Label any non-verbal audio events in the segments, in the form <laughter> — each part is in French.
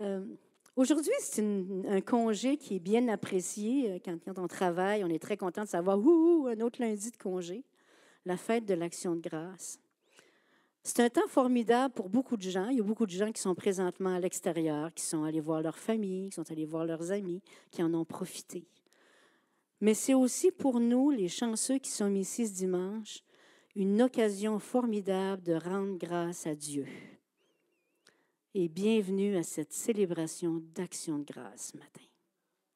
Euh, aujourd'hui, c'est un congé qui est bien apprécié. Euh, quand, quand, on travaille, on est très content de savoir, ouh, un autre lundi de congé, la fête de l'action de grâce. C'est un temps formidable pour beaucoup de gens. Il y a beaucoup de gens qui sont présentement à l'extérieur, qui sont allés voir leur famille, qui sont allés voir leurs amis, qui en ont profité. Mais c'est aussi pour nous, les chanceux qui sommes ici ce dimanche, une occasion formidable de rendre grâce à Dieu. Et bienvenue à cette célébration d'action de grâce ce matin.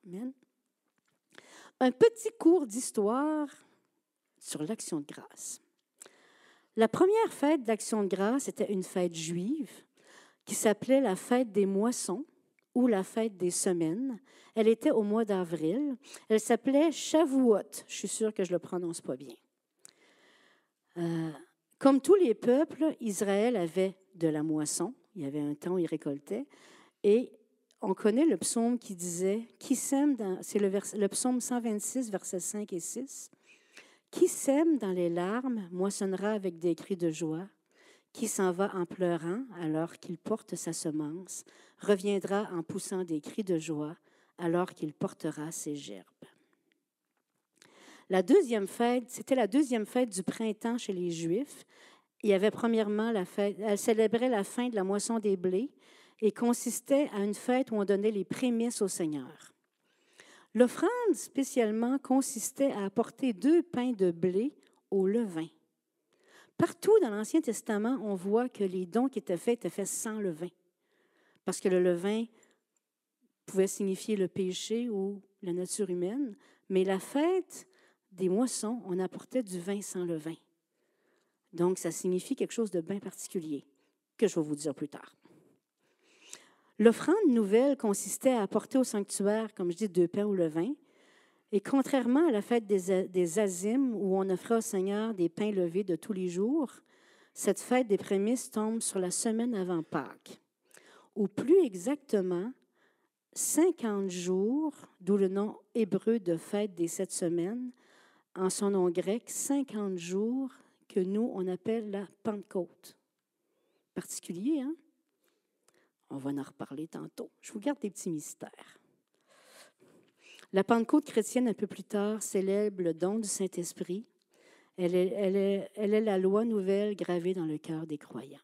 Amen. Un petit cours d'histoire sur l'action de grâce. La première fête d'Action de grâce était une fête juive qui s'appelait la fête des moissons ou la fête des semaines. Elle était au mois d'avril. Elle s'appelait Shavuot. Je suis sûre que je ne le prononce pas bien. Euh, comme tous les peuples, Israël avait de la moisson. Il y avait un temps où il récoltait. Et on connaît le psaume qui disait, qui sème c'est le, le psaume 126, versets 5 et 6. Qui sème dans les larmes moissonnera avec des cris de joie. Qui s'en va en pleurant alors qu'il porte sa semence reviendra en poussant des cris de joie alors qu'il portera ses gerbes. La deuxième fête, c'était la deuxième fête du printemps chez les Juifs. Il y avait premièrement la fête, elle célébrait la fin de la moisson des blés et consistait à une fête où on donnait les prémices au Seigneur. L'offrande spécialement consistait à apporter deux pains de blé au levain. Partout dans l'Ancien Testament, on voit que les dons qui étaient faits étaient faits sans levain, parce que le levain pouvait signifier le péché ou la nature humaine, mais la fête des moissons, on apportait du vin sans levain. Donc, ça signifie quelque chose de bien particulier, que je vais vous dire plus tard. L'offrande nouvelle consistait à apporter au sanctuaire, comme je dis, deux pains ou le vin. Et contrairement à la fête des, des où on offrait au Seigneur des pains levés de tous les jours, cette fête des prémices tombe sur la semaine avant Pâques, ou plus exactement 50 jours, d'où le nom hébreu de fête des sept semaines, en son nom grec, 50 jours nous, on appelle la Pentecôte. Particulier, hein? On va en reparler tantôt. Je vous garde des petits mystères. La Pentecôte chrétienne, un peu plus tard, célèbre le don du Saint-Esprit. Elle est, elle, est, elle est, la loi nouvelle gravée dans le cœur des croyants.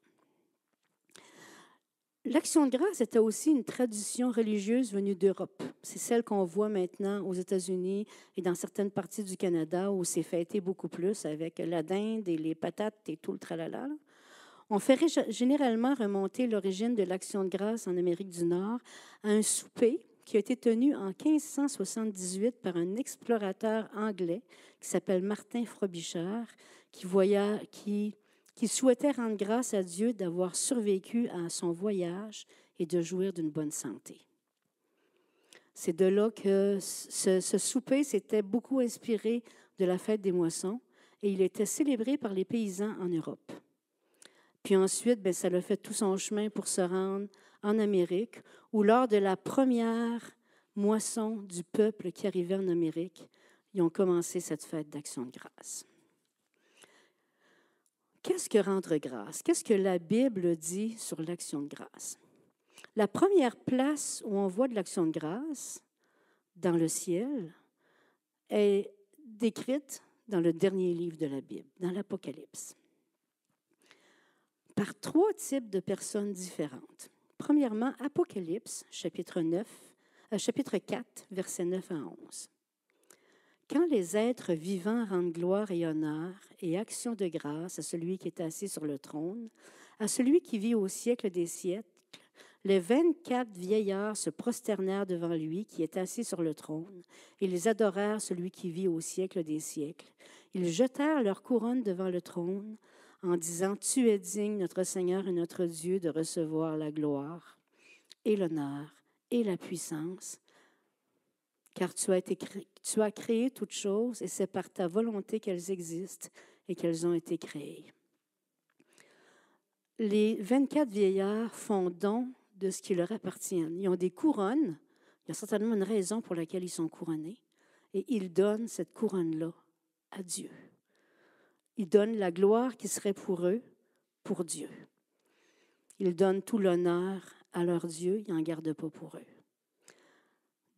L'action de grâce était aussi une tradition religieuse venue d'Europe. C'est celle qu'on voit maintenant aux États-Unis et dans certaines parties du Canada où c'est fêté beaucoup plus avec la dinde et les patates et tout le tralala. On ferait généralement remonter l'origine de l'action de grâce en Amérique du Nord à un souper qui a été tenu en 1578 par un explorateur anglais qui s'appelle Martin Frobisher, qui, qui, qui souhaitait rendre grâce à Dieu d'avoir survécu à son voyage et de jouir d'une bonne santé. C'est de là que ce, souper s'était beaucoup inspiré de la fête des moissons et il était célébré par les paysans en Europe. Puis ensuite, bien, ça a fait tout son chemin pour se rendre en Amérique, où lors de la première moisson du peuple qui arrivait en Amérique, ils ont commencé cette fête d'action de grâce. Qu'est-ce que rendre grâce? Qu'est-ce que la Bible dit sur l'action de grâce? La première place où on voit de l'action de grâce dans le ciel est décrite dans le dernier livre de la Bible, dans l'Apocalypse par trois types de personnes différentes. Premièrement, Apocalypse, chapitre, 9, euh, chapitre 4, versets 9 à 11. Quand les êtres vivants rendent gloire et honneur et action de grâce à celui qui est assis sur le trône, à celui qui vit au siècle des siècles, les vingt-quatre vieillards se prosternèrent devant lui qui est assis sur le trône, et ils adorèrent celui qui vit au siècle des siècles. Ils jetèrent leur couronne devant le trône, en disant, Tu es digne, notre Seigneur et notre Dieu, de recevoir la gloire et l'honneur et la puissance, car tu as, créé toutes choses et c'est par ta volonté qu'elles existent et qu'elles ont été créées. Les 24 vieillards font don de ce qui leur appartient. Ils ont des couronnes. Il y a certainement une raison pour laquelle ils sont couronnés. Et ils donnent cette couronne-là à Dieu. Ils donnent la gloire qui serait pour eux, pour Dieu. Ils donnent tout l'honneur à leur Dieu, ils n'en gardent pas pour eux.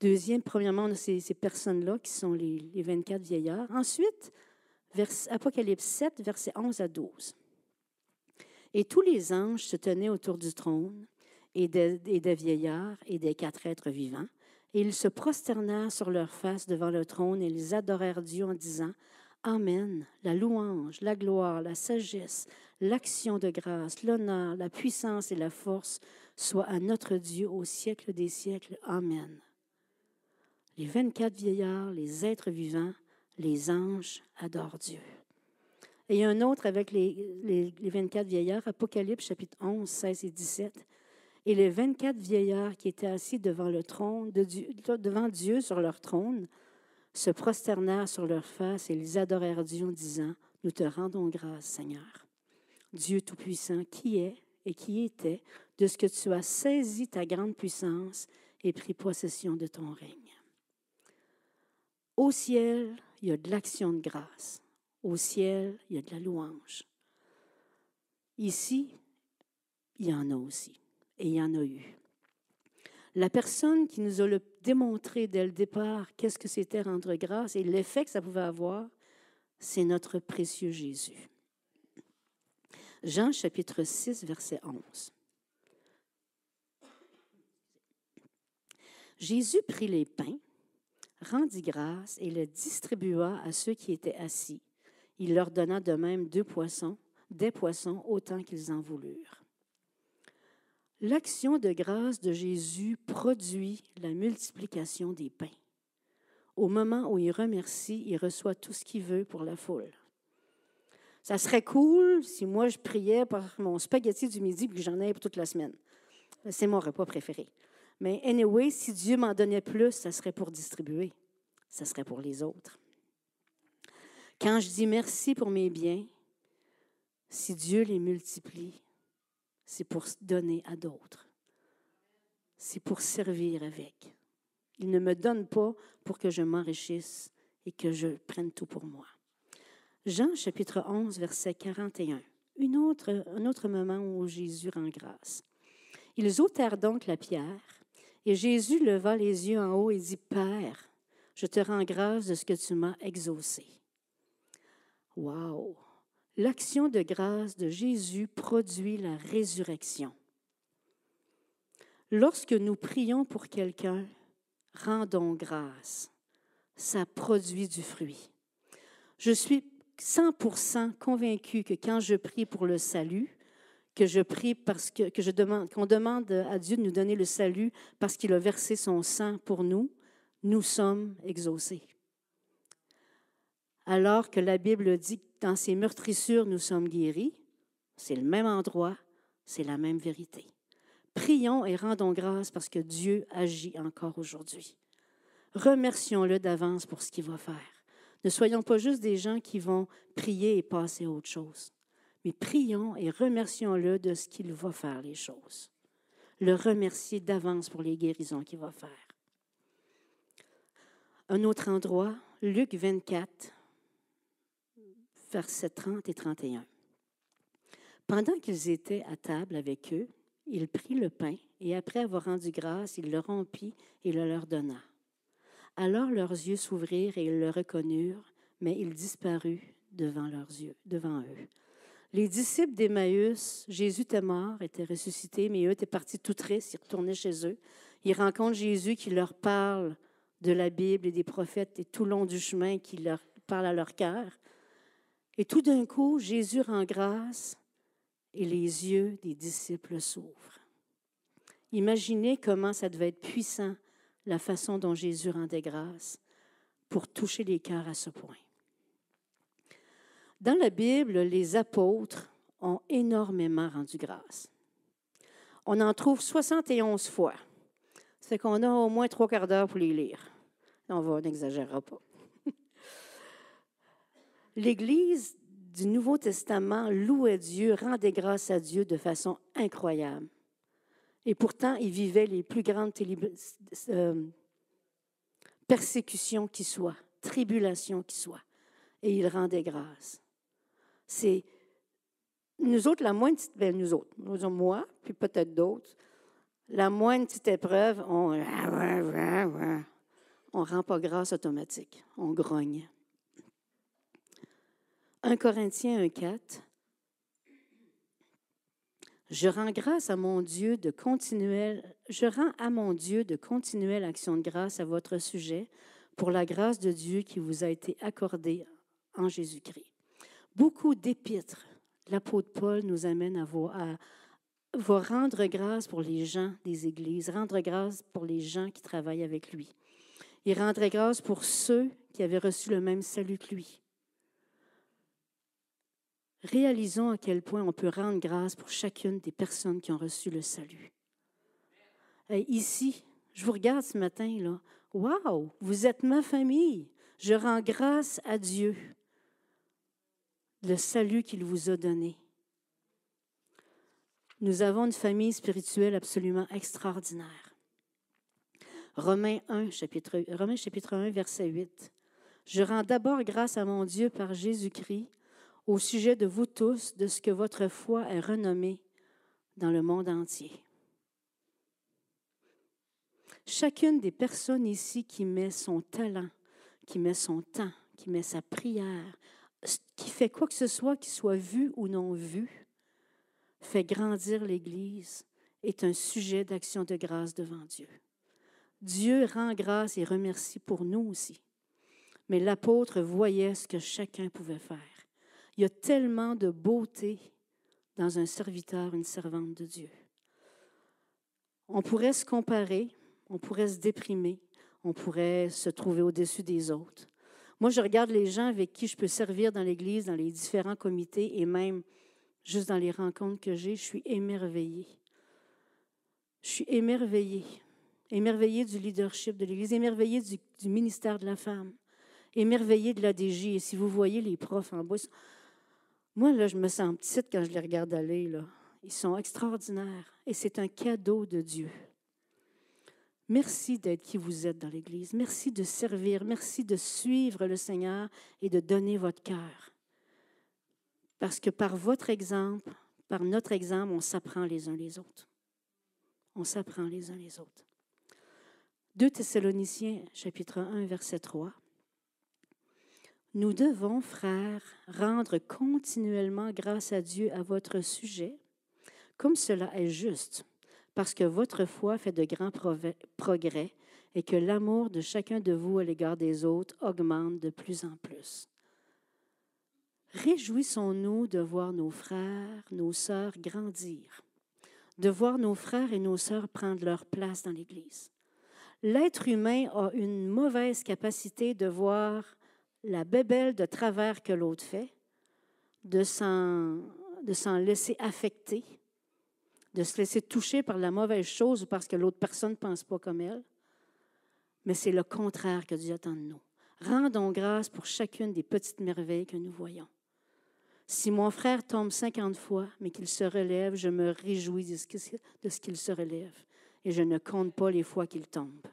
Deuxième, premièrement, on a ces, personnes-là qui sont les, les, 24 vieillards. Ensuite, vers, Apocalypse 7, versets 11 à 12. Et tous les anges se tenaient autour du trône et des, et des vieillards et des quatre êtres vivants. Et ils se prosternèrent sur leur face devant le trône et ils adorèrent Dieu en disant Amen, la louange, la gloire, la sagesse, l'action de grâce, l'honneur, la puissance et la force soient à notre Dieu au siècle des siècles. Amen. Les 24 vieillards, les êtres vivants, les anges adorent Dieu. Et un autre avec les, les, les 24 vieillards, Apocalypse chapitre 11, 16 et 17. Et les 24 vieillards qui étaient assis devant Dieu, devant Dieu sur leur trône, se prosternèrent sur leur face et ils adorèrent Dieu en disant, Nous te rendons grâce, Seigneur. Dieu Tout-Puissant, qui est et qui était, de ce que tu as saisi ta grande puissance et pris possession de ton règne. Au ciel, il y a de l'action de grâce. Au ciel, il y a de la louange. Ici, il y en a aussi, et il y en a eu. La personne qui nous a le démontré dès le départ qu'est-ce que c'était rendre grâce et l'effet que ça pouvait avoir, c'est notre précieux Jésus. Jean chapitre 6, verset 11. Jésus prit les pains, rendit grâce et les distribua à ceux qui étaient assis. Il leur donna de même deux poissons, des poissons autant qu'ils en voulurent. L'action de grâce de Jésus produit la multiplication des pains. Au moment où il remercie, il reçoit tout ce qu'il veut pour la foule. Ça serait cool si moi je priais par mon spaghetti du midi et que j'en ai pour toute la semaine. C'est mon repas préféré. Mais anyway, si Dieu m'en donnait plus, ça serait pour distribuer. Ça serait pour les autres. Quand je dis merci pour mes biens, si Dieu les multiplie, c'est pour donner à d'autres. C'est pour servir avec. Il ne me donne pas pour que je m'enrichisse et que je prenne tout pour moi. Jean chapitre 11, verset 41. Une autre, un autre moment où Jésus rend grâce. Ils ôtèrent donc la pierre, et Jésus leva les yeux en haut et dit, Père, je te rends grâce de ce que tu m'as exaucé. Wow! L'action de grâce de Jésus produit la résurrection. Lorsque nous prions pour quelqu'un, rendons grâce. Ça produit du fruit. Je suis 100% convaincu que quand je prie pour le salut, que je prie parce que, que je demande, qu'on demande à Dieu de nous donner le salut parce qu'il a versé son sang pour nous, nous sommes exaucés. Alors que la Bible dit que dans ces meurtrissures, nous sommes guéris, c'est le même endroit, c'est la même vérité. Prions et rendons grâce parce que Dieu agit encore aujourd'hui. Remercions-le d'avance pour ce qu'il va faire. Ne soyons pas juste des gens qui vont prier et passer à autre chose, mais prions et remercions-le de ce qu'il va faire les choses. Le remercier d'avance pour les guérisons qu'il va faire. Un autre endroit, Luc 24, versets 30 et 31. Pendant qu'ils étaient à table avec eux, il prit le pain et après avoir rendu grâce, il le rompit et le leur donna. Alors leurs yeux s'ouvrirent et ils le reconnurent, mais il disparut devant leurs yeux, devant eux. Les disciples d'Emmaüs, Jésus était mort, était ressuscité, mais eux étaient partis tout tristes, ils retournaient chez eux. Ils rencontrent Jésus qui leur parle de la Bible et des prophètes et tout le long du chemin qui leur parle à leur cœur. Et tout d'un coup, Jésus rend grâce et les yeux des disciples s'ouvrent. Imaginez comment ça devait être puissant, la façon dont Jésus rendait grâce pour toucher les cœurs à ce point. Dans la Bible, les apôtres ont énormément rendu grâce. On en trouve 71 fois. C'est qu'on a au moins trois quarts d'heure pour les lire. On n'exagérera pas. <laughs> L'Église du Nouveau Testament louait Dieu, rendait grâce à Dieu de façon incroyable. Et pourtant, ils vivaient les plus grandes euh, persécutions qui soient, tribulations qui soient. Et ils rendaient grâce. C'est nous autres, la moindre, ben nous autres, moi, puis peut-être d'autres, La moindre petite épreuve, on ne rend pas grâce automatique. On grogne. 1 Corinthiens 1,4 Je rends grâce à mon Dieu de continuelle, je rends à mon Dieu de continuelle action de grâce à votre sujet pour la grâce de Dieu qui vous a été accordée en Jésus-Christ. Beaucoup d'épîtres, l'apôtre Paul nous amène à, voir, rendre grâce pour les gens des églises, rendre grâce pour les gens qui travaillent avec lui. Il rendrait grâce pour ceux qui avaient reçu le même salut que lui. Réalisons à quel point on peut rendre grâce pour chacune des personnes qui ont reçu le salut. ici, je vous regarde ce matin, là. Waouh, vous êtes ma famille. Je rends grâce à Dieu, le salut qu'il vous a donné. Nous avons une famille spirituelle absolument extraordinaire. Romains 1, chapitre, Romains chapitre 1, verset 8. Je rends d'abord grâce à mon Dieu par Jésus-Christ au sujet de vous tous, de ce que votre foi est renommée dans le monde entier. Chacune des personnes ici qui met son talent, qui met son temps, qui met sa prière, qui fait quoi que ce soit qui soit vu ou non vu, fait grandir l'Église est un sujet d'action de grâce devant Dieu. Dieu rend grâce et remercie pour nous aussi. Mais l'apôtre voyait ce que chacun pouvait faire. Il y a tellement de beauté dans un serviteur, une servante de Dieu. On pourrait se comparer, on pourrait se déprimer, on pourrait se trouver au-dessus des autres. Moi, je regarde les gens avec qui je peux servir dans l'Église, dans les différents comités et même Juste dans les rencontres que j'ai, je suis émerveillée. Je suis émerveillée. Émerveillée du leadership de l'Église, émerveillée du, ministère de la femme, émerveillée de la DG. Et si vous voyez les profs en bas, moi, là, je me sens petite quand je les regarde aller. Ils sont extraordinaires et c'est un cadeau de Dieu. Merci d'être qui vous êtes dans l'Église. Merci de servir. Merci de suivre le Seigneur et de donner votre cœur. Parce que par votre exemple, par notre exemple, on s'apprend les uns les autres. On s'apprend les uns les autres. 2 Thessaloniciens, chapitre 1, verset 3. Nous devons, frères, rendre continuellement grâce à Dieu à votre sujet, comme cela est juste, parce que votre foi fait de grands progrès et que l'amour de chacun de vous à l'égard des autres augmente de plus en plus. Réjouissons-nous de voir nos frères, nos sœurs grandir, de voir nos frères et nos sœurs prendre leur place dans l'Église. L'être humain a une mauvaise capacité de voir la bébelle de travers que l'autre fait, de s'en, laisser affecter, de se laisser toucher par la mauvaise chose parce que l'autre personne ne pense pas comme elle. Mais c'est le contraire que Dieu attend de nous. Rendons grâce pour chacune des petites merveilles que nous voyons. Si mon frère tombe cinquante fois, mais qu'il se relève, je me réjouis de ce qu'il se relève et je ne compte pas les fois qu'il tombe.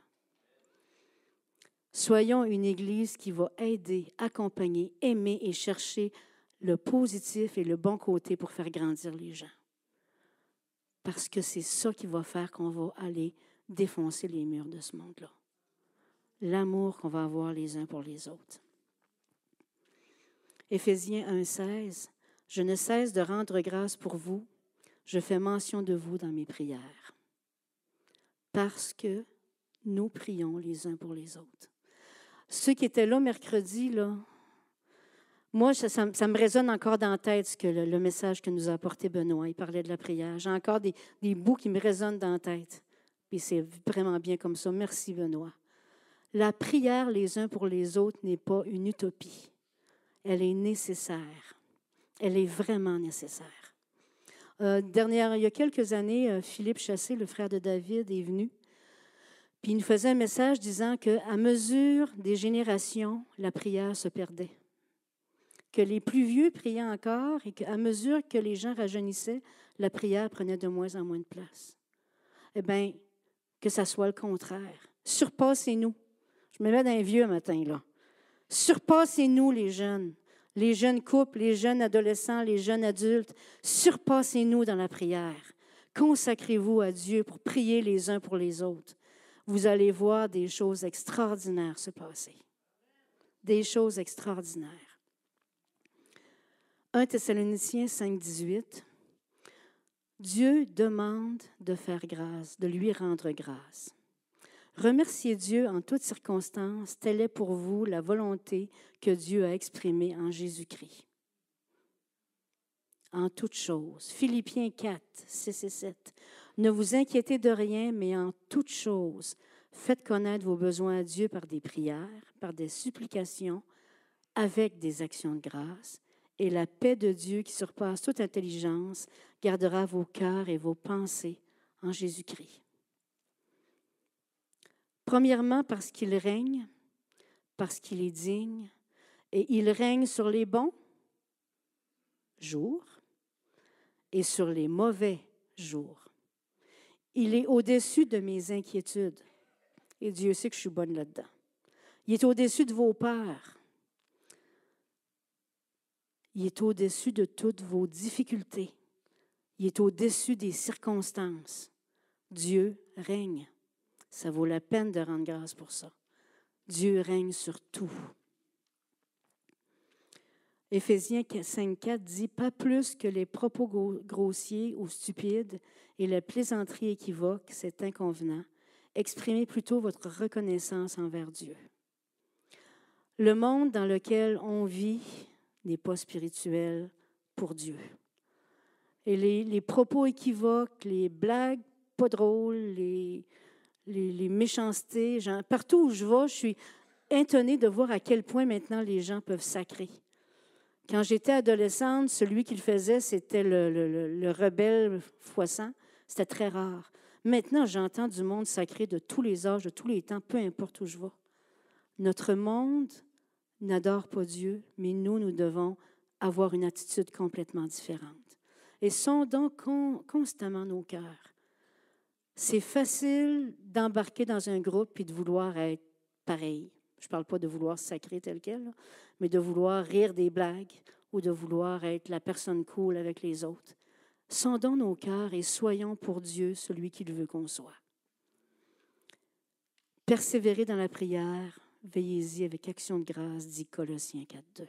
Soyons une Église qui va aider, accompagner, aimer et chercher le positif et le bon côté pour faire grandir les gens. Parce que c'est ça qui va faire qu'on va aller défoncer les murs de ce monde-là. L'amour qu'on va avoir les uns pour les autres. Éphésiens 1,16 Je ne cesse de rendre grâce pour vous. Je fais mention de vous dans mes prières. Parce que nous prions les uns pour les autres. Ceux qui étaient là mercredi, là, moi, ça, me résonne encore dans la tête ce que le, message que nous a apporté Benoît. Il parlait de la prière. J'ai encore des, bouts qui me résonnent dans la tête. Puis c'est vraiment bien comme ça. Merci, Benoît. La prière les uns pour les autres n'est pas une utopie elle est nécessaire. Elle est vraiment nécessaire. Euh, dernière, il y a quelques années, euh, Philippe Chassé, le frère de David, est venu. Puis il nous faisait un message disant qu'à mesure des générations, la prière se perdait. Que les plus vieux priaient encore et qu'à mesure que les gens rajeunissaient, la prière prenait de moins en moins de place. Eh bien, que ça soit le contraire. Surpassez-nous. Je me mets d'un vieux matin, là. Surpassez-nous les jeunes, les jeunes couples, les jeunes adolescents, les jeunes adultes. Surpassez-nous dans la prière. Consacrez-vous à Dieu pour prier les uns pour les autres. Vous allez voir des choses extraordinaires se passer. Des choses extraordinaires. 1 Thessaloniciens 5, 18. Dieu demande de faire grâce, de lui rendre grâce. Remerciez Dieu en toutes circonstances, telle est pour vous la volonté que Dieu a exprimée en Jésus-Christ. En toutes choses. Philippiens 4, 6 et 7. Ne vous inquiétez de rien, mais en toutes choses, faites connaître vos besoins à Dieu par des prières, par des supplications, avec des actions de grâce, et la paix de Dieu qui surpasse toute intelligence gardera vos cœurs et vos pensées en Jésus-Christ. Premièrement, parce qu'il règne, parce qu'il est digne, et il règne sur les bons jours et sur les mauvais jours. Il est au-dessus de mes inquiétudes, et Dieu sait que je suis bonne là-dedans. Il est au-dessus de vos peurs. Il est au-dessus de toutes vos difficultés. Il est au-dessus des circonstances. Dieu règne. Ça vaut la peine de rendre grâce pour ça. Dieu règne sur tout. Éphésiens 5.4 dit Pas plus que les propos grossiers ou stupides et la plaisanterie équivoque, c'est inconvenant. Exprimez plutôt votre reconnaissance envers Dieu. Le monde dans lequel on vit n'est pas spirituel pour Dieu. Et les, propos équivoques, les blagues pas drôles, les, les, méchancetés. partout où je vais, je suis étonnée de voir à quel point maintenant les gens peuvent sacrer. Quand j'étais adolescente, celui qui le faisait, c'était le, rebelle foissant. C'était très rare. Maintenant, j'entends du monde sacré de tous les âges, de tous les temps, peu importe où je vais. Notre monde n'adore pas Dieu, mais nous, nous devons avoir une attitude complètement différente. Et sondons constamment nos cœurs. C'est facile d'embarquer dans un groupe et de vouloir être pareil. Je ne parle pas de vouloir sacrer tel quel, mais de vouloir rire des blagues ou de vouloir être la personne cool avec les autres. Sondons nos cœurs et soyons pour Dieu celui qu'il veut qu'on soit. Persévérez dans la prière, veillez-y avec action de grâce, dit Colossiens 4.2.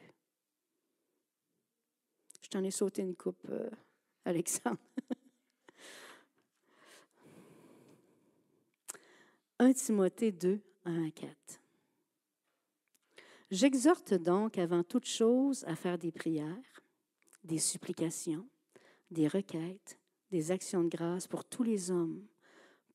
Je t'en ai sauté une coupe, euh, <laughs> Alexandre. <laughs> 1 Timothée 2, 1 à 4. J'exhorte donc avant toute chose à faire des prières, des supplications, des requêtes, des actions de grâce pour tous les hommes,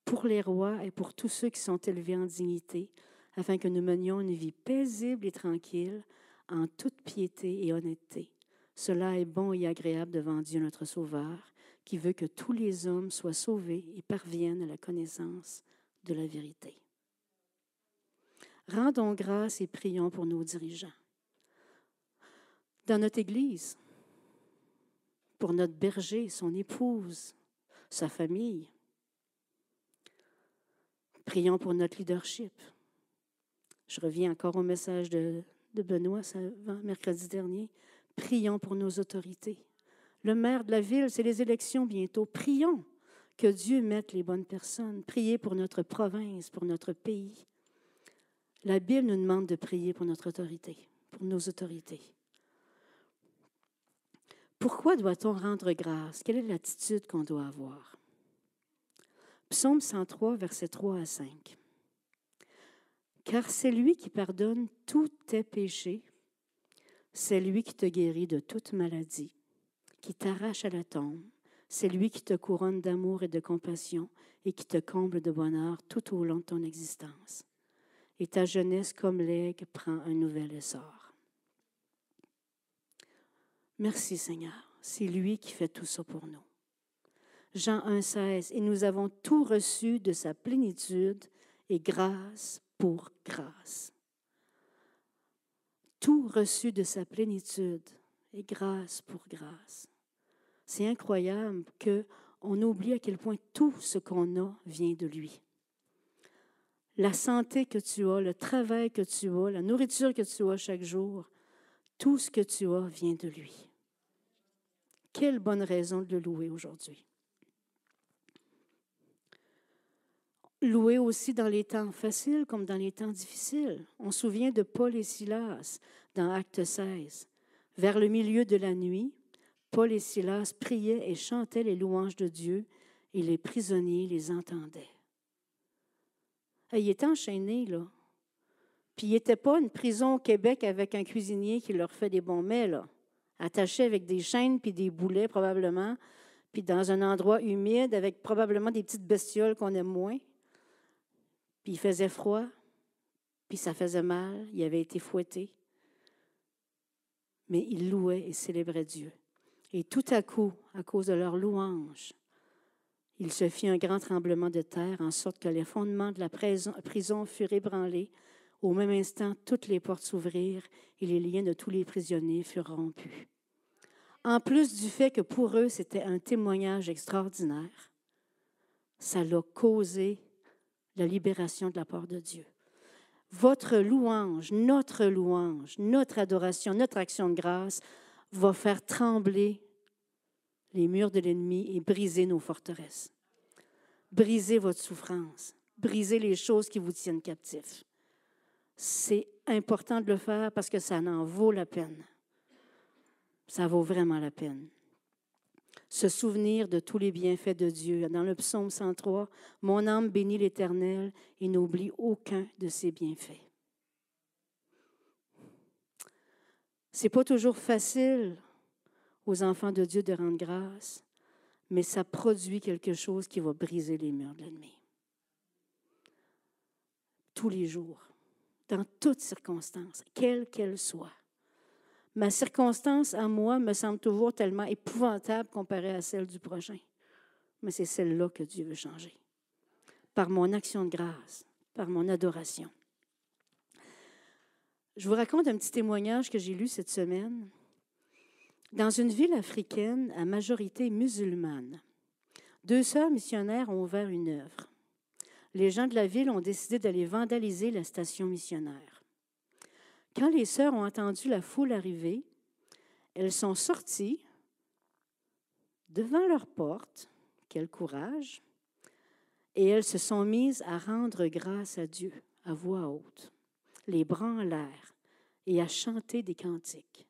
pour les rois et pour tous ceux qui sont élevés en dignité, afin que nous menions une vie paisible et tranquille, en toute piété et honnêteté. Cela est bon et agréable devant Dieu notre Sauveur, qui veut que tous les hommes soient sauvés et parviennent à la connaissance de la vérité. Rendons grâce et prions pour nos dirigeants. Dans notre Église, pour notre berger, son épouse, sa famille. Prions pour notre leadership. Je reviens encore au message de, de Benoît mercredi dernier. Prions pour nos autorités. Le maire de la ville, c'est les élections bientôt. Prions que Dieu mette les bonnes personnes. Priez pour notre province, pour notre pays. La Bible nous demande de prier pour notre autorité, pour nos autorités. Pourquoi doit-on rendre grâce? Quelle est l'attitude qu'on doit avoir? Psaume 103, versets 3 à 5. Car c'est lui qui pardonne tous tes péchés, c'est lui qui te guérit de toute maladie, qui t'arrache à la tombe, c'est lui qui te couronne d'amour et de compassion et qui te comble de bonheur tout au long de ton existence. Et ta jeunesse comme l'aigle prend un nouvel essor. Merci Seigneur, c'est lui qui fait tout ça pour nous. Jean 1,16 Et nous avons tout reçu de sa plénitude et grâce pour grâce. Tout reçu de sa plénitude et grâce pour grâce. C'est incroyable qu'on oublie à quel point tout ce qu'on a vient de lui. La santé que tu as, le travail que tu as, la nourriture que tu as chaque jour, tout ce que tu as vient de lui. Quelle bonne raison de le louer aujourd'hui. Louer aussi dans les temps faciles comme dans les temps difficiles. On se souvient de Paul et Silas dans Acte 16. Vers le milieu de la nuit, Paul et Silas priaient et chantaient les louanges de Dieu et les prisonniers les entendaient. Il était enchaîné, là. Puis il n'était pas une prison au Québec avec un cuisinier qui leur fait des bons mets, là. Attaché avec des chaînes puis des boulets, probablement, puis dans un endroit humide avec probablement des petites bestioles qu'on aime moins. Puis il faisait froid, puis ça faisait mal, il avait été fouetté. Mais il louait et célébrait Dieu. Et tout à coup, à cause de leur louange, il se fit un grand tremblement de terre, en sorte que les fondements de la prison furent ébranlés. Au même instant, toutes les portes s'ouvrirent et les liens de tous les prisonniers furent rompus. En plus du fait que pour eux, c'était un témoignage extraordinaire, ça l'a causé la libération de la part de Dieu. Votre louange, notre louange, notre adoration, notre action de grâce va faire trembler les murs de l'ennemi et briser nos forteresses. Briser votre souffrance, briser les choses qui vous tiennent captifs. C'est important de le faire parce que ça en vaut la peine. Ça vaut vraiment la peine. Se souvenir de tous les bienfaits de Dieu. Dans le psaume 103, Mon âme bénit l'Éternel et n'oublie aucun de ses bienfaits. C'est pas toujours facile aux enfants de Dieu de rendre grâce, mais ça produit quelque chose qui va briser les murs de l'ennemi. Tous les jours, dans toutes circonstances, quelles qu'elles soient. Ma circonstance à moi me semble toujours tellement épouvantable comparée à celle du prochain. Mais c'est celle-là que Dieu veut changer. Par mon action de grâce, par mon adoration. Je vous raconte un petit témoignage que j'ai lu cette semaine. Dans une ville africaine à majorité musulmane, deux sœurs missionnaires ont ouvert une œuvre. Les gens de la ville ont décidé d'aller vandaliser la station missionnaire. Quand les sœurs ont entendu la foule arriver, elles sont sorties devant leur porte, quel courage, et elles se sont mises à rendre grâce à Dieu à voix haute, les bras en l'air, et à chanter des cantiques.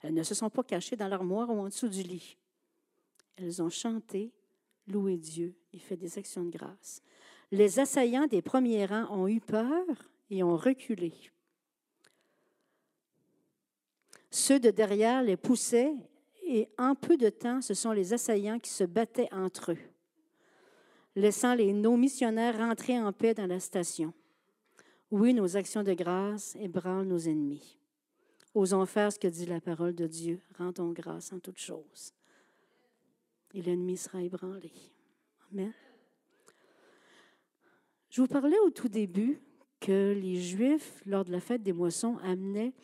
Elles ne se sont pas cachées dans l'armoire ou en dessous du lit. Elles ont chanté, loué Dieu et fait des actions de grâce. Les assaillants des premiers rangs ont eu peur et ont reculé. Ceux de derrière les poussaient et en peu de temps, ce sont les assaillants qui se battaient entre eux, laissant les nos missionnaires rentrer en paix dans la station. Oui, nos actions de grâce ébranlent nos ennemis. Osons faire ce que dit la parole de Dieu. Rendons grâce en toutes choses. Et l'ennemi sera ébranlé. Amen. Je vous parlais au tout début que les Juifs, lors de la fête des moissons, amenaient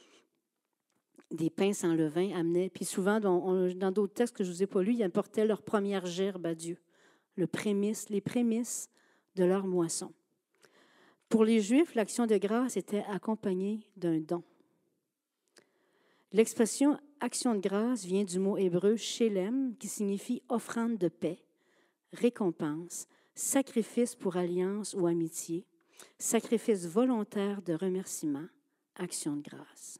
des pains sans levain, amenaient, puis souvent, dans d'autres textes que je ne vous ai pas lus, ils apportaient leur première gerbe à Dieu, le prémisse, les prémices de leur moisson. Pour les Juifs, l'action de grâce était accompagnée d'un don. L'expression action de grâce vient du mot hébreu shelem, qui signifie offrande de paix, récompense, sacrifice pour alliance ou amitié, sacrifice volontaire de remerciement, action de grâce.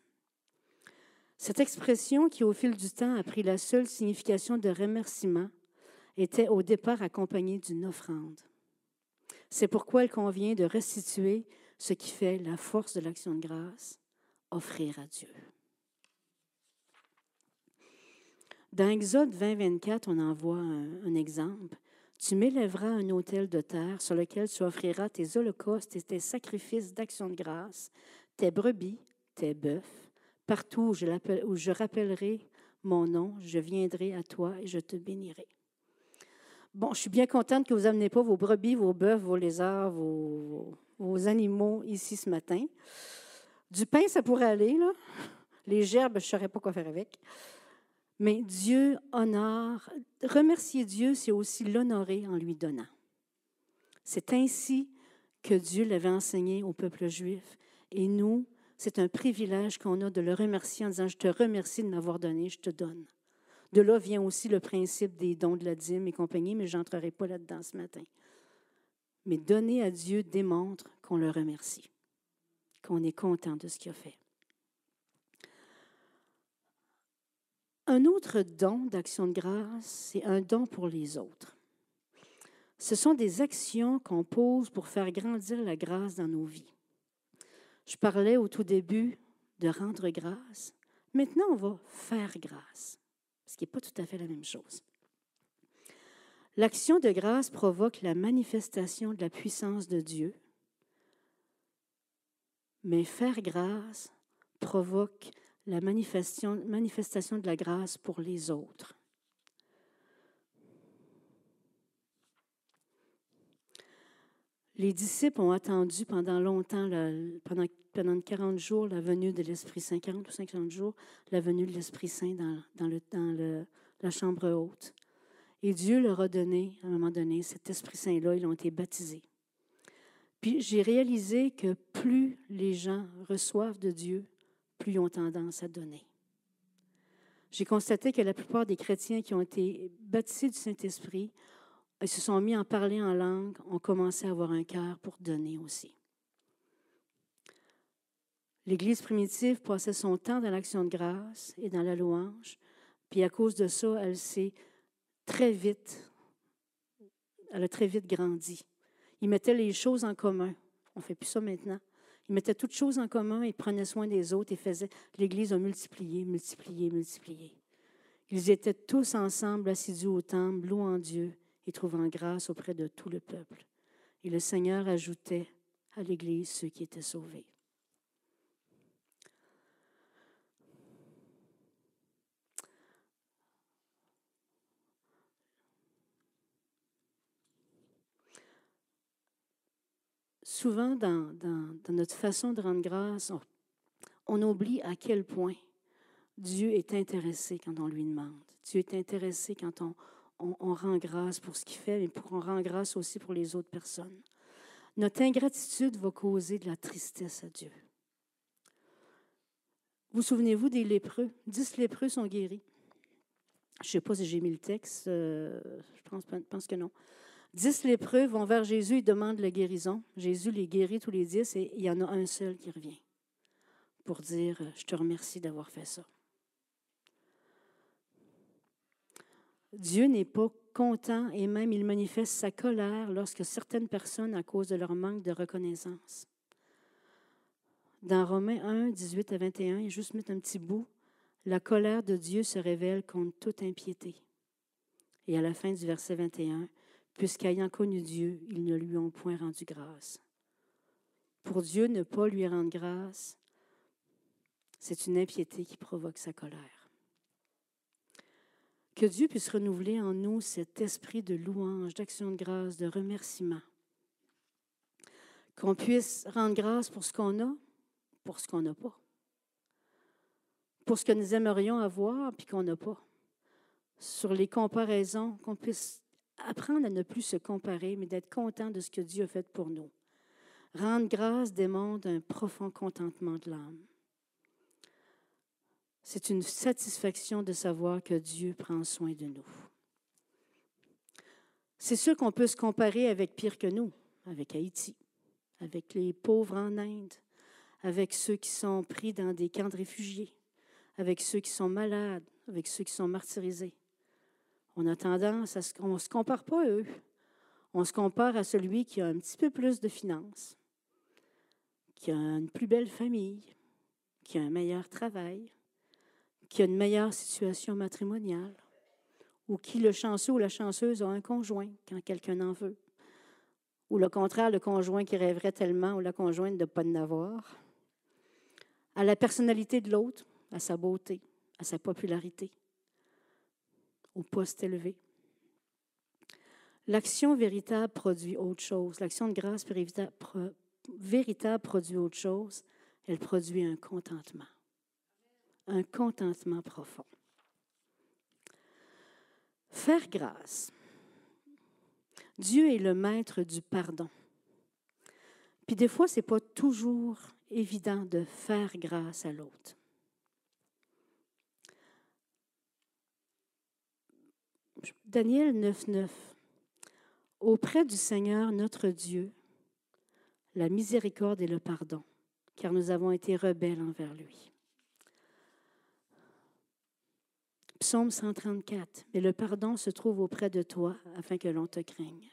Cette expression, qui au fil du temps a pris la seule signification de remerciement, était au départ accompagnée d'une offrande. C'est pourquoi il convient de restituer ce qui fait la force de l'action de grâce, offrir à Dieu. Dans Exode 20, 24, on en voit un, exemple. Tu m'élèveras un autel de terre sur lequel tu offriras tes holocaustes et tes sacrifices d'action de grâce, tes brebis, tes bœufs. Partout où je, rappellerai mon nom, je viendrai à toi et je te bénirai. Bon, je suis bien contente que vous n'amenez pas vos brebis, vos bœufs, vos lézards, vos, vos, animaux ici ce matin. Du pain, ça pourrait aller, là. Les gerbes, je ne saurais pas quoi faire avec. Mais Dieu honore. Remercier Dieu, c'est aussi l'honorer en lui donnant. C'est ainsi que Dieu l'avait enseigné au peuple juif. Et nous, c'est un privilège qu'on a de le remercier en disant, je te remercie de m'avoir donné, je te donne. De là vient aussi le principe des dons de la dîme et compagnie, mais je n'entrerai pas là-dedans ce matin. Mais donner à Dieu démontre qu'on le remercie, qu'on est content de ce qu'il a fait. Un autre don d'action de grâce, c'est un don pour les autres. Ce sont des actions qu'on pose pour faire grandir la grâce dans nos vies. Je parlais au tout début de rendre grâce. Maintenant, on va faire grâce, ce qui n'est pas tout à fait la même chose. L'action de grâce provoque la manifestation de la puissance de Dieu, mais faire grâce provoque la manifestation, de la grâce pour les autres. Les disciples ont attendu pendant longtemps, pendant, pendant 40 jours, la venue de l'Esprit Saint, 40 ou 50 jours, la venue de l'Esprit Saint dans, dans, le, dans le, la chambre haute. Et Dieu leur a donné, à un moment donné, cet Esprit Saint-là, ils ont été baptisés. Puis j'ai réalisé que plus les gens reçoivent de Dieu, plus ils ont tendance à donner. J'ai constaté que la plupart des chrétiens qui ont été baptisés du Saint-Esprit ils se sont mis à parler en langue, ont commencé à avoir un cœur pour donner aussi. L'Église primitive passait son temps dans l'action de grâce et dans la louange, puis à cause de ça, elle s'est très vite, elle a très vite grandi. Ils mettaient les choses en commun. On ne fait plus ça maintenant. Ils mettaient toutes choses en commun et prenaient soin des autres et faisaient. L'Église a multiplié, multiplié, multiplié. Ils étaient tous ensemble assidus au temple, louant Dieu et trouvant grâce auprès de tout le peuple. Et le Seigneur ajoutait à l'Église ceux qui étaient sauvés. Souvent, dans, notre façon de rendre grâce, on oublie à quel point Dieu est intéressé quand on lui demande. Dieu est intéressé quand on, rend grâce pour ce qu'il fait, mais pour, on rend grâce aussi pour les autres personnes. Notre ingratitude va causer de la tristesse à Dieu. Vous souvenez-vous des lépreux? Dix lépreux sont guéris. Je ne sais pas si j'ai mis le texte, euh, je pense, que non. Dix lépreux vont vers Jésus et demandent la guérison. Jésus les guérit tous les dix et il y en a un seul qui revient pour dire, je te remercie d'avoir fait ça. Dieu n'est pas content et même il manifeste sa colère lorsque certaines personnes, à cause de leur manque de reconnaissance. Dans Romains 1, 18 à 21, il juste mettre un petit bout, la colère de Dieu se révèle contre toute impiété. Et à la fin du verset 21, puisqu'ayant connu Dieu, ils ne lui ont point rendu grâce. Pour Dieu, ne pas lui rendre grâce, c'est une impiété qui provoque sa colère. Que Dieu puisse renouveler en nous cet esprit de louange, d'action de grâce, de remerciement. Qu'on puisse rendre grâce pour ce qu'on a, pour ce qu'on n'a pas. Pour ce que nous aimerions avoir puis qu'on n'a pas. Sur les comparaisons, qu'on puisse apprendre à ne plus se comparer, mais d'être content de ce que Dieu a fait pour nous. Rendre grâce demande un profond contentement de l'âme. C'est une satisfaction de savoir que Dieu prend soin de nous. C'est sûr qu'on peut se comparer avec pire que nous, avec Haïti, avec les pauvres en Inde, avec ceux qui sont pris dans des camps de réfugiés, avec ceux qui sont malades, avec ceux qui sont martyrisés. On a tendance à ne se compare pas à eux. On se compare à celui qui a un petit peu plus de finances, qui a une plus belle famille, qui a un meilleur travail, qui a une meilleure situation matrimoniale, ou qui, le chanceux ou la chanceuse, a un conjoint quand quelqu'un en veut, ou le contraire, le conjoint qui rêverait tellement, ou la conjointe de ne pas en avoir, à la personnalité de l'autre, à sa beauté, à sa popularité, au poste élevé. L'action véritable produit autre chose. L'action de grâce véritable produit autre chose. Elle produit un contentement un contentement profond. Faire grâce. Dieu est le maître du pardon. Puis des fois, ce n'est pas toujours évident de faire grâce à l'autre. Daniel 9.9. auprès du Seigneur notre Dieu la miséricorde et le pardon, car nous avons été rebelles envers lui. Psaume 134. Mais le pardon se trouve auprès de toi afin que l'on te craigne.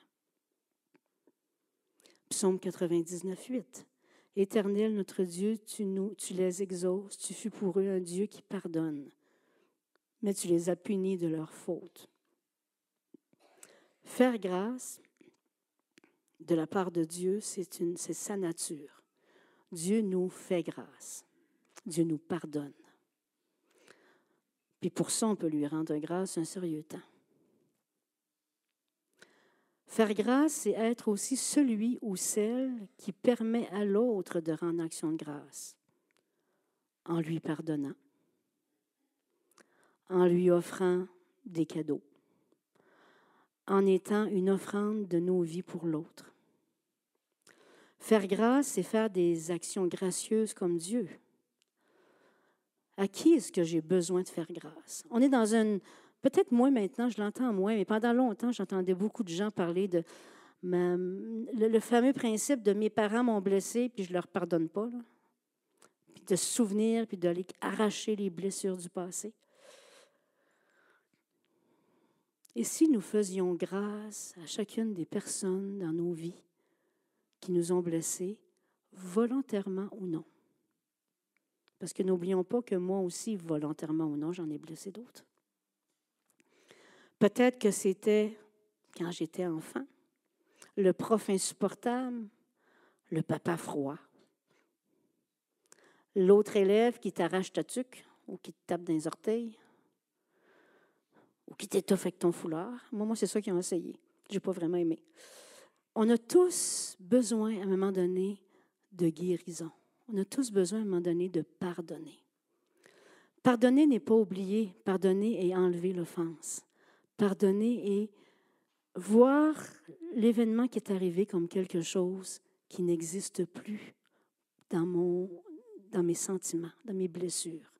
Psaume 99, 8. Éternel notre Dieu, tu, nous, tu les exauces, tu fus pour eux un Dieu qui pardonne, mais tu les as punis de leurs fautes. Faire grâce de la part de Dieu, c'est sa nature. Dieu nous fait grâce. Dieu nous pardonne. Puis pour ça, on peut lui rendre grâce un sérieux temps. Faire grâce, c'est être aussi celui ou celle qui permet à l'autre de rendre action de grâce en lui pardonnant, en lui offrant des cadeaux, en étant une offrande de nos vies pour l'autre. Faire grâce, c'est faire des actions gracieuses comme Dieu. À qui est-ce que j'ai besoin de faire grâce? On est dans une... Peut-être moi maintenant, je l'entends moins, mais pendant longtemps, j'entendais beaucoup de gens parler de le, fameux principe de mes parents m'ont blessé, puis je ne leur pardonne pas. Puis de se souvenir, puis d'aller arracher les blessures du passé. Et si nous faisions grâce à chacune des personnes dans nos vies qui nous ont blessés, volontairement ou non? Parce que n'oublions pas que moi aussi, volontairement ou non, j'en ai blessé d'autres. Peut-être que c'était quand j'étais enfant, le prof insupportable, le papa froid, l'autre élève qui t'arrache ta tuque ou qui te tape dans les orteils ou qui t'étoffe avec ton foulard. Moi, moi c'est ça qu'ils ont essayé. Je n'ai pas vraiment aimé. On a tous besoin, à un moment donné, de guérison. On a tous besoin à un moment donné de pardonner. Pardonner n'est pas oublier, pardonner et enlever l'offense. Pardonner et voir l'événement qui est arrivé comme quelque chose qui n'existe plus dans, mon, dans mes sentiments, dans mes blessures.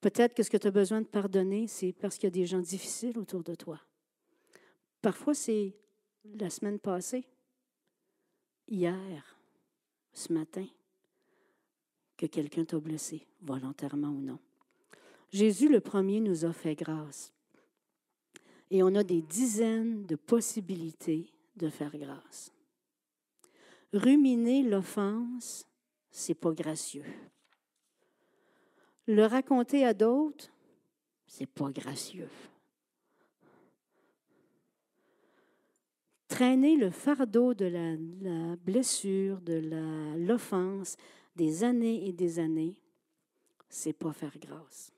Peut-être que ce que tu as besoin de pardonner, c'est parce qu'il y a des gens difficiles autour de toi. Parfois, c'est la semaine passée, hier, ce matin que quelqu'un t'a blessé, volontairement ou non. Jésus, le premier, nous a fait grâce. Et on a des dizaines de possibilités de faire grâce. Ruminer l'offense, c'est pas gracieux. Le raconter à d'autres, c'est pas gracieux. Traîner le fardeau de la, blessure, de l'offense, des années et des années, c'est pas faire grâce.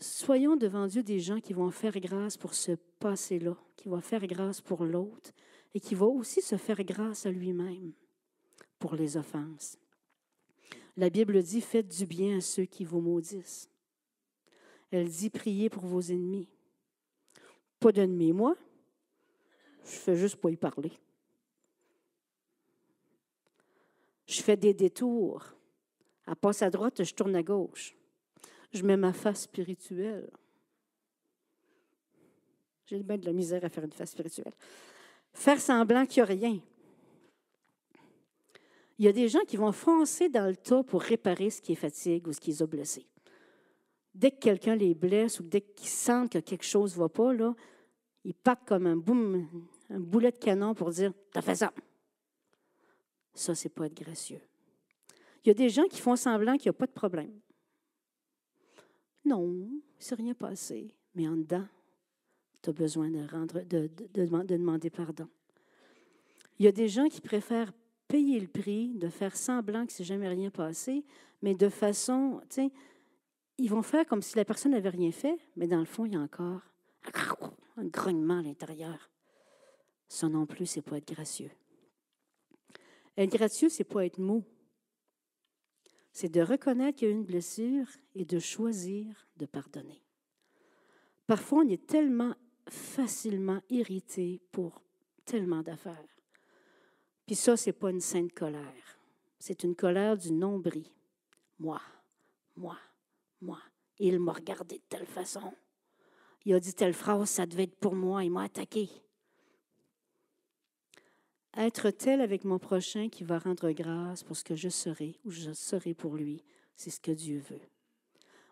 Soyons devant Dieu des gens qui vont faire grâce pour ce passé-là, qui vont faire grâce pour l'autre et qui vont aussi se faire grâce à lui-même pour les offenses. La Bible dit Faites du bien à ceux qui vous maudissent. Elle dit Priez pour vos ennemis. Pas d'ennemis, moi. Je fais juste pas y parler. Je fais des détours. À passe à droite, je tourne à gauche. Je mets ma face spirituelle. J'ai bien de la misère à faire une face spirituelle. Faire semblant qu'il n'y a rien. Il y a des gens qui vont foncer dans le tas pour réparer ce qui est fatigue ou ce qui les a blessés. Dès que quelqu'un les blesse ou dès qu'ils sentent que quelque chose ne va pas, ils partent comme un, boum, un boulet de canon pour dire T'as fait ça. Ça, c'est pas être gracieux. Il y a des gens qui font semblant qu'il n'y a pas de problème. Non, s'est rien passé. Mais en dedans, tu as besoin de, de, demander pardon. Il y a des gens qui préfèrent payer le prix, de faire semblant que c'est jamais rien passé, mais de façon, tu ils vont faire comme si la personne n'avait rien fait, mais dans le fond, il y a encore un grognement à l'intérieur. Ça non plus, c'est pas être gracieux. Être gracieux, c'est pas être mou. C'est de reconnaître qu'il y a une blessure et de choisir de pardonner. Parfois, on est tellement facilement irrité pour tellement d'affaires. Puis ça, c'est pas une sainte colère. C'est une colère du nombril. Moi, moi, moi. Il m'a regardé de telle façon. il a dit telle phrase, ça devait être pour moi, il m'a attaqué. Être tel avec mon prochain qui va rendre grâce pour ce que je serai ou je serai pour lui, c'est ce que Dieu veut.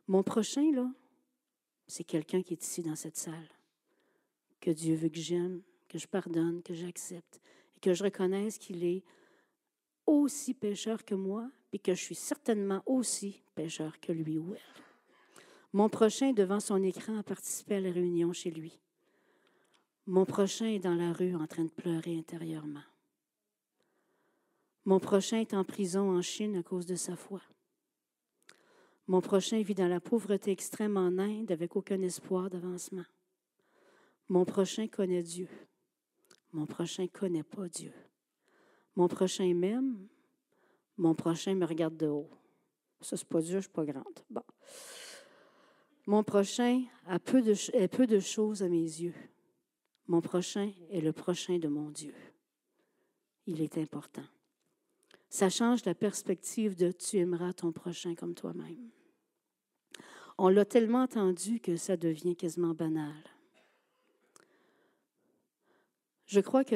Mon prochain, là, c'est quelqu'un qui est ici dans cette salle, que Dieu veut que j'aime, que je pardonne, que j'accepte, et que je reconnaisse qu'il est aussi pécheur que moi, et que je suis certainement aussi pécheur que lui ou elle. Mon prochain devant son écran à participer à la réunion chez lui. Mon prochain est dans la rue en train de pleurer intérieurement. Mon prochain est en prison en Chine à cause de sa foi. Mon prochain vit dans la pauvreté extrême en Inde avec aucun espoir d'avancement. Mon prochain connaît Dieu. Mon prochain ne connaît pas Dieu. Mon prochain m'aime. Mon prochain me regarde de haut. Ça, c'est pas Dieu, je suis pas grande. Bon. Mon prochain a est peu de choses à mes yeux. Mon prochain est le prochain de mon Dieu. Il est important. Ça change la perspective de tu aimeras ton prochain comme toi-même. On l'a tellement entendu que ça devient quasiment banal. Je crois, que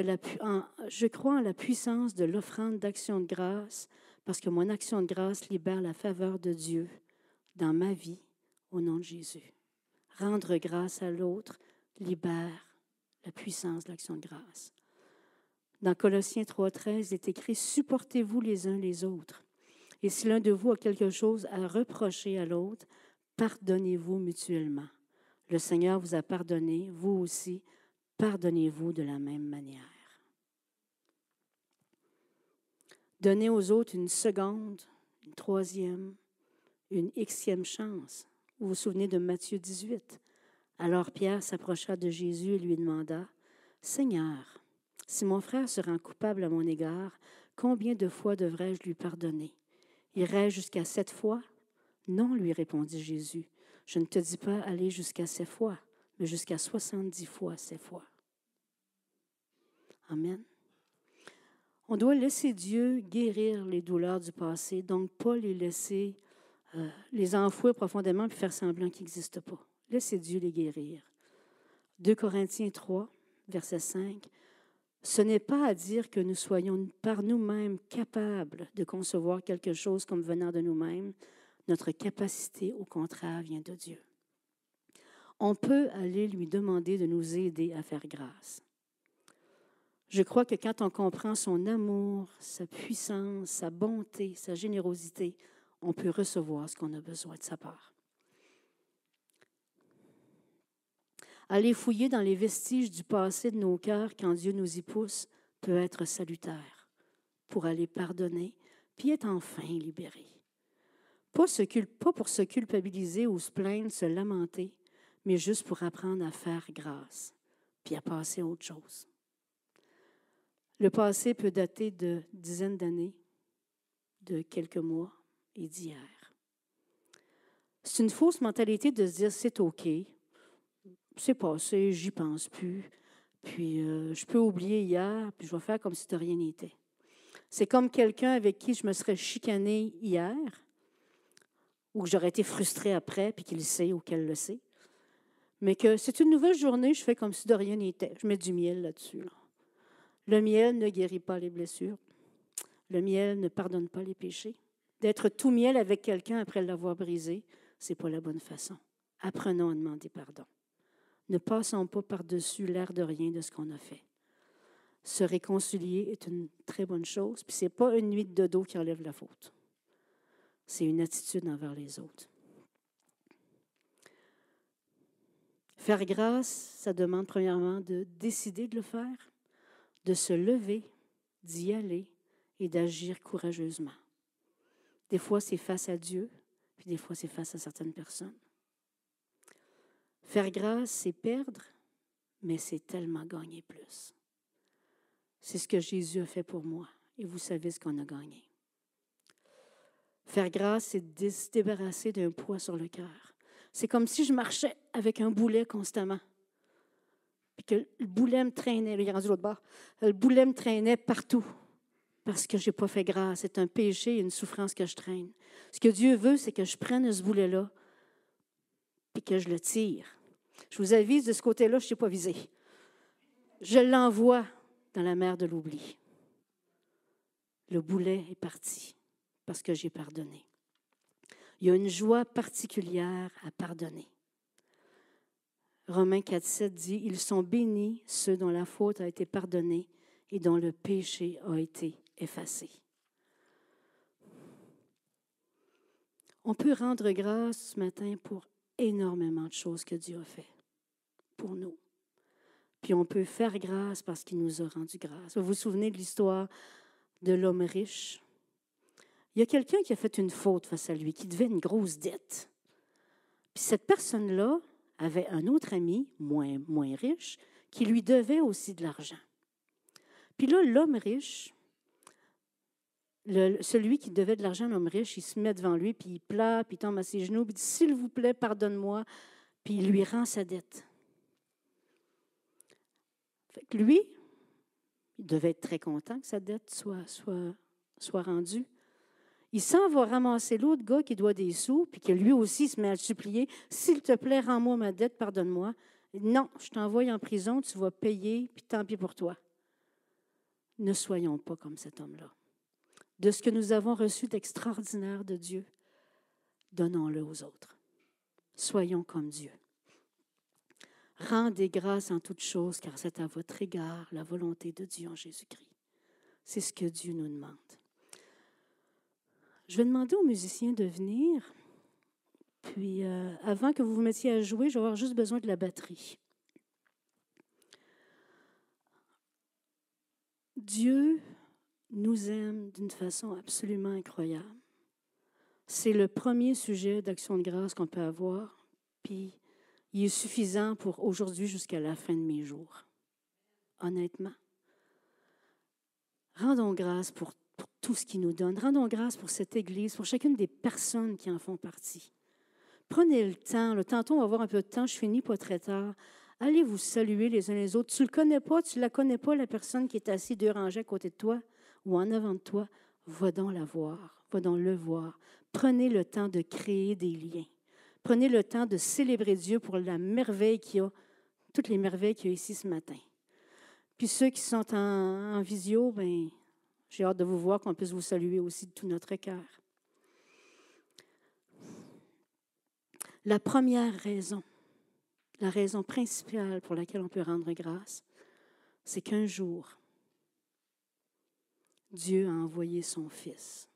je crois en la puissance de l'offrande d'action de grâce parce que mon action de grâce libère la faveur de Dieu dans ma vie au nom de Jésus. Rendre grâce à l'autre libère la puissance de l'action de grâce. Dans Colossiens 3.13, il est écrit, Supportez-vous les uns les autres. Et si l'un de vous a quelque chose à reprocher à l'autre, pardonnez-vous mutuellement. Le Seigneur vous a pardonné, vous aussi, pardonnez-vous de la même manière. Donnez aux autres une seconde, une troisième, une xème chance. Vous vous souvenez de Matthieu 18. Alors Pierre s'approcha de Jésus et lui demanda, Seigneur, si mon frère se rend coupable à mon égard, combien de fois devrais-je lui pardonner? Irai-je jusqu'à sept fois Non, lui répondit Jésus. Je ne te dis pas aller jusqu'à sept fois, jusqu'à soixante-dix fois sept fois. Amen. On doit laisser Dieu guérir les douleurs du passé, donc pas les laisser euh, les enfouir profondément et faire semblant qu'ils n'existent pas. Laissez Dieu les guérir. 2 Corinthiens 3, verset 5. Ce n'est pas à dire que nous soyons par nous-mêmes capables de concevoir quelque chose comme venant de nous-mêmes. Notre capacité, au contraire, vient de Dieu. On peut aller lui demander de nous aider à faire grâce. Je crois que quand on comprend son amour, sa puissance, sa bonté, sa générosité, on peut recevoir ce qu'on a besoin de sa part. Aller fouiller dans les vestiges du passé de nos cœurs quand Dieu nous y pousse peut être salutaire pour aller pardonner, puis être enfin libéré. Pas, pour se culpabiliser ou se plaindre, se lamenter, mais juste pour apprendre à faire grâce, puis à passer à autre chose. Le passé peut dater de dizaines d'années, de quelques mois et d'hier. C'est une fausse mentalité de se dire c'est OK, c'est passé, j'y pense plus. Puis euh, je peux oublier hier, puis je vais faire comme si de rien n'était. C'est comme quelqu'un avec qui je me serais chicané hier, ou que j'aurais été frustré après, puis qu'il le sait ou qu'elle le sait. Mais que c'est une nouvelle journée, je fais comme si de rien n'était. Je mets du miel là-dessus. Le miel ne guérit pas les blessures. Le miel ne pardonne pas les péchés. D'être tout miel avec quelqu'un après l'avoir brisé, c'est pas la bonne façon. Apprenons à demander pardon. Ne passons pas par-dessus l'air de rien de ce qu'on a fait. Se réconcilier est une très bonne chose, puis ce n'est pas une nuit de dos qui enlève la faute. C'est une attitude envers les autres. Faire grâce, ça demande premièrement de décider de le faire, de se lever, d'y aller et d'agir courageusement. Des fois, c'est face à Dieu, puis des fois, c'est face à certaines personnes. Faire grâce, c'est perdre, mais c'est tellement gagner plus. C'est ce que Jésus a fait pour moi, et vous savez ce qu'on a gagné. Faire grâce, c'est se débarrasser d'un poids sur le cœur. C'est comme si je marchais avec un boulet constamment. Puis que le boulet me traînait, il est rendu l'autre bord, le boulet me traînait partout parce que je n'ai pas fait grâce. C'est un péché, une souffrance que je traîne. Ce que Dieu veut, c'est que je prenne ce boulet-là, puis que je le tire, Je vous avise, de ce côté-là, je ne suis pas visé. Je l'envoie dans la mer de l'oubli. Le boulet est parti parce que j'ai pardonné. Il y a une joie particulière à pardonner. Romains 4, 7 dit, Ils sont bénis ceux dont la faute a été pardonnée et dont le péché a été effacé. On peut rendre grâce ce matin pour énormément de choses que Dieu a fait pour nous. Puis on peut faire grâce parce qu'il nous a rendu grâce. Vous vous souvenez de l'histoire de l'homme riche? Il y a quelqu'un qui a fait une faute face à lui, qui devait une grosse dette. Puis cette personne-là avait un autre ami, moins, moins riche, qui lui devait aussi de l'argent. Puis là, l'homme riche, celui qui devait de l'argent à l'homme riche, il se met devant lui, puis il pleure, puis il tombe à ses genoux, puis il dit S'il vous plaît, pardonne-moi, puis il lui rend sa dette. Fait que lui, il devait être très content que sa dette soit, soit, soit rendue. Il s'en va ramasser l'autre gars qui doit des sous, puis que lui aussi se met à supplier S'il te plaît, rends-moi ma dette, pardonne-moi. Non, je t'envoie en prison, tu vas payer, puis tant pis pour toi. Ne soyons pas comme cet homme-là. De ce que nous avons reçu d'extraordinaire de Dieu, donnons-le aux autres. Soyons comme Dieu. Rendez grâce en toutes choses, car c'est à votre égard la volonté de Dieu en Jésus-Christ. C'est ce que Dieu nous demande. Je vais demander aux musiciens de venir. Puis, euh, avant que vous vous mettiez à jouer, je vais avoir juste besoin de la batterie. Dieu nous aime d'une façon absolument incroyable. C'est le premier sujet d'action de grâce qu'on peut avoir. Puis, il est suffisant pour aujourd'hui jusqu'à la fin de mes jours. Honnêtement. Rendons grâce pour, tout ce qu'il nous donne. Rendons grâce pour cette Église, pour chacune des personnes qui en font partie. Prenez le temps. Le tantôt, on va avoir un peu de temps. Je finis pas très tard. Allez vous saluer les uns les autres. Tu ne le connais pas, tu ne la connais pas, la personne qui est assise deux rangées à côté de toi ou en avant de toi. Va donc la voir. Va donc le voir. Prenez le temps de créer des liens. Prenez le temps de célébrer Dieu pour la merveille qu'il y a, toutes les merveilles qu'il y a ici ce matin. Puis ceux qui sont en, visio, ben, j'ai hâte de vous voir, qu'on puisse vous saluer aussi de tout notre cœur. La première raison, la raison principale pour laquelle on peut rendre grâce, c'est qu'un jour, Dieu a envoyé son Fils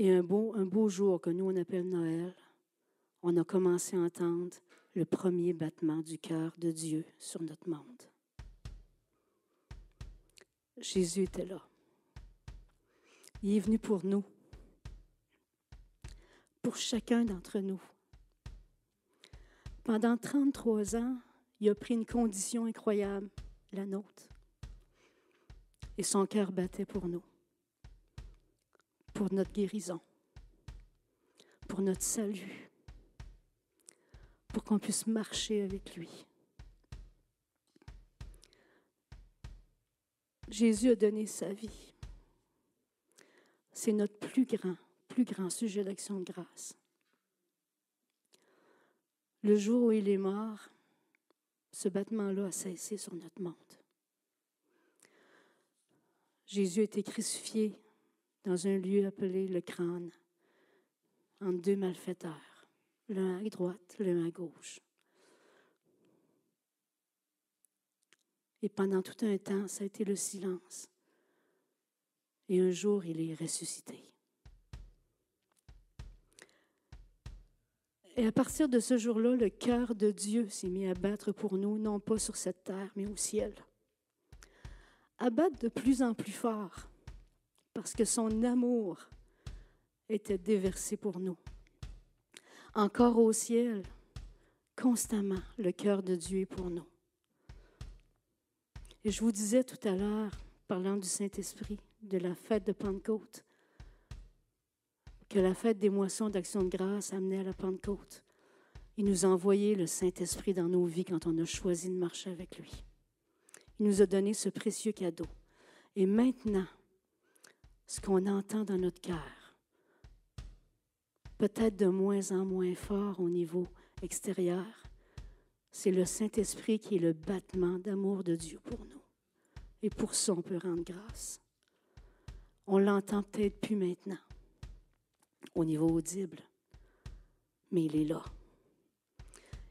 Et un beau, un beau jour que nous, on appelle Noël, on a commencé à entendre le premier battement du cœur de Dieu sur notre monde. Jésus était là. Il est venu pour nous, pour chacun d'entre nous. Pendant 33 ans, il a pris une condition incroyable, la nôtre. Et son cœur battait pour nous pour notre guérison, pour notre salut, pour qu'on puisse marcher avec lui. Jésus a donné sa vie. C'est notre plus grand, plus grand sujet d'action de grâce. Le jour où il est mort, ce battement-là a cessé sur notre monde. Jésus a été crucifié dans un lieu appelé le crâne, entre deux malfaiteurs, l'un à droite, l'un à gauche. Et pendant tout un temps, ça a été le silence. Et un jour, il est ressuscité. Et à partir de ce jour-là, le cœur de Dieu s'est mis à battre pour nous, non pas sur cette terre, mais au ciel. À battre de plus en plus fort parce que son amour était déversé pour nous. Encore au ciel, constamment, le cœur de Dieu est pour nous. Et je vous disais tout à l'heure, parlant du Saint-Esprit, de la fête de Pentecôte, que la fête des moissons d'action de grâce amenait à la Pentecôte. Il nous a envoyé le Saint-Esprit dans nos vies quand on a choisi de marcher avec lui. Il nous a donné ce précieux cadeau. Et maintenant, ce qu'on entend dans notre cœur, peut-être de moins en moins fort au niveau extérieur. C'est le Saint-Esprit qui est le battement d'amour de Dieu pour nous. Et pour ça, on peut rendre grâce. On l'entend peut-être plus maintenant, au niveau audible, mais il est là.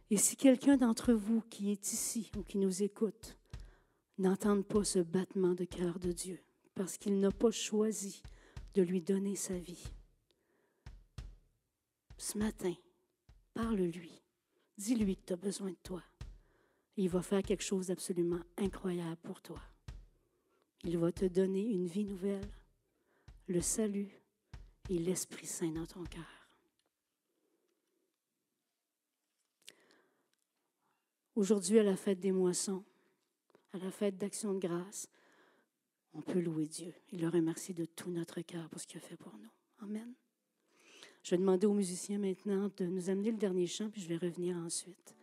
Et si quelqu'un d'entre vous qui est ici ou qui nous écoute n'entend pas ce battement de cœur de Dieu, parce qu'il n'a pas choisi de lui donner sa vie, ce matin, parle-lui. Dis-lui que tu as besoin de toi. Il va faire quelque chose d'absolument incroyable pour toi. Il va te donner une vie nouvelle, le salut et l'Esprit Saint dans ton cœur. Aujourd'hui, à la fête des moissons, à la fête d'action de grâce, on peut louer Dieu et le remercier de tout notre cœur pour ce qu'il a fait pour nous. Amen. Je vais demander aux musiciens maintenant de nous amener le dernier chant, puis je vais revenir ensuite.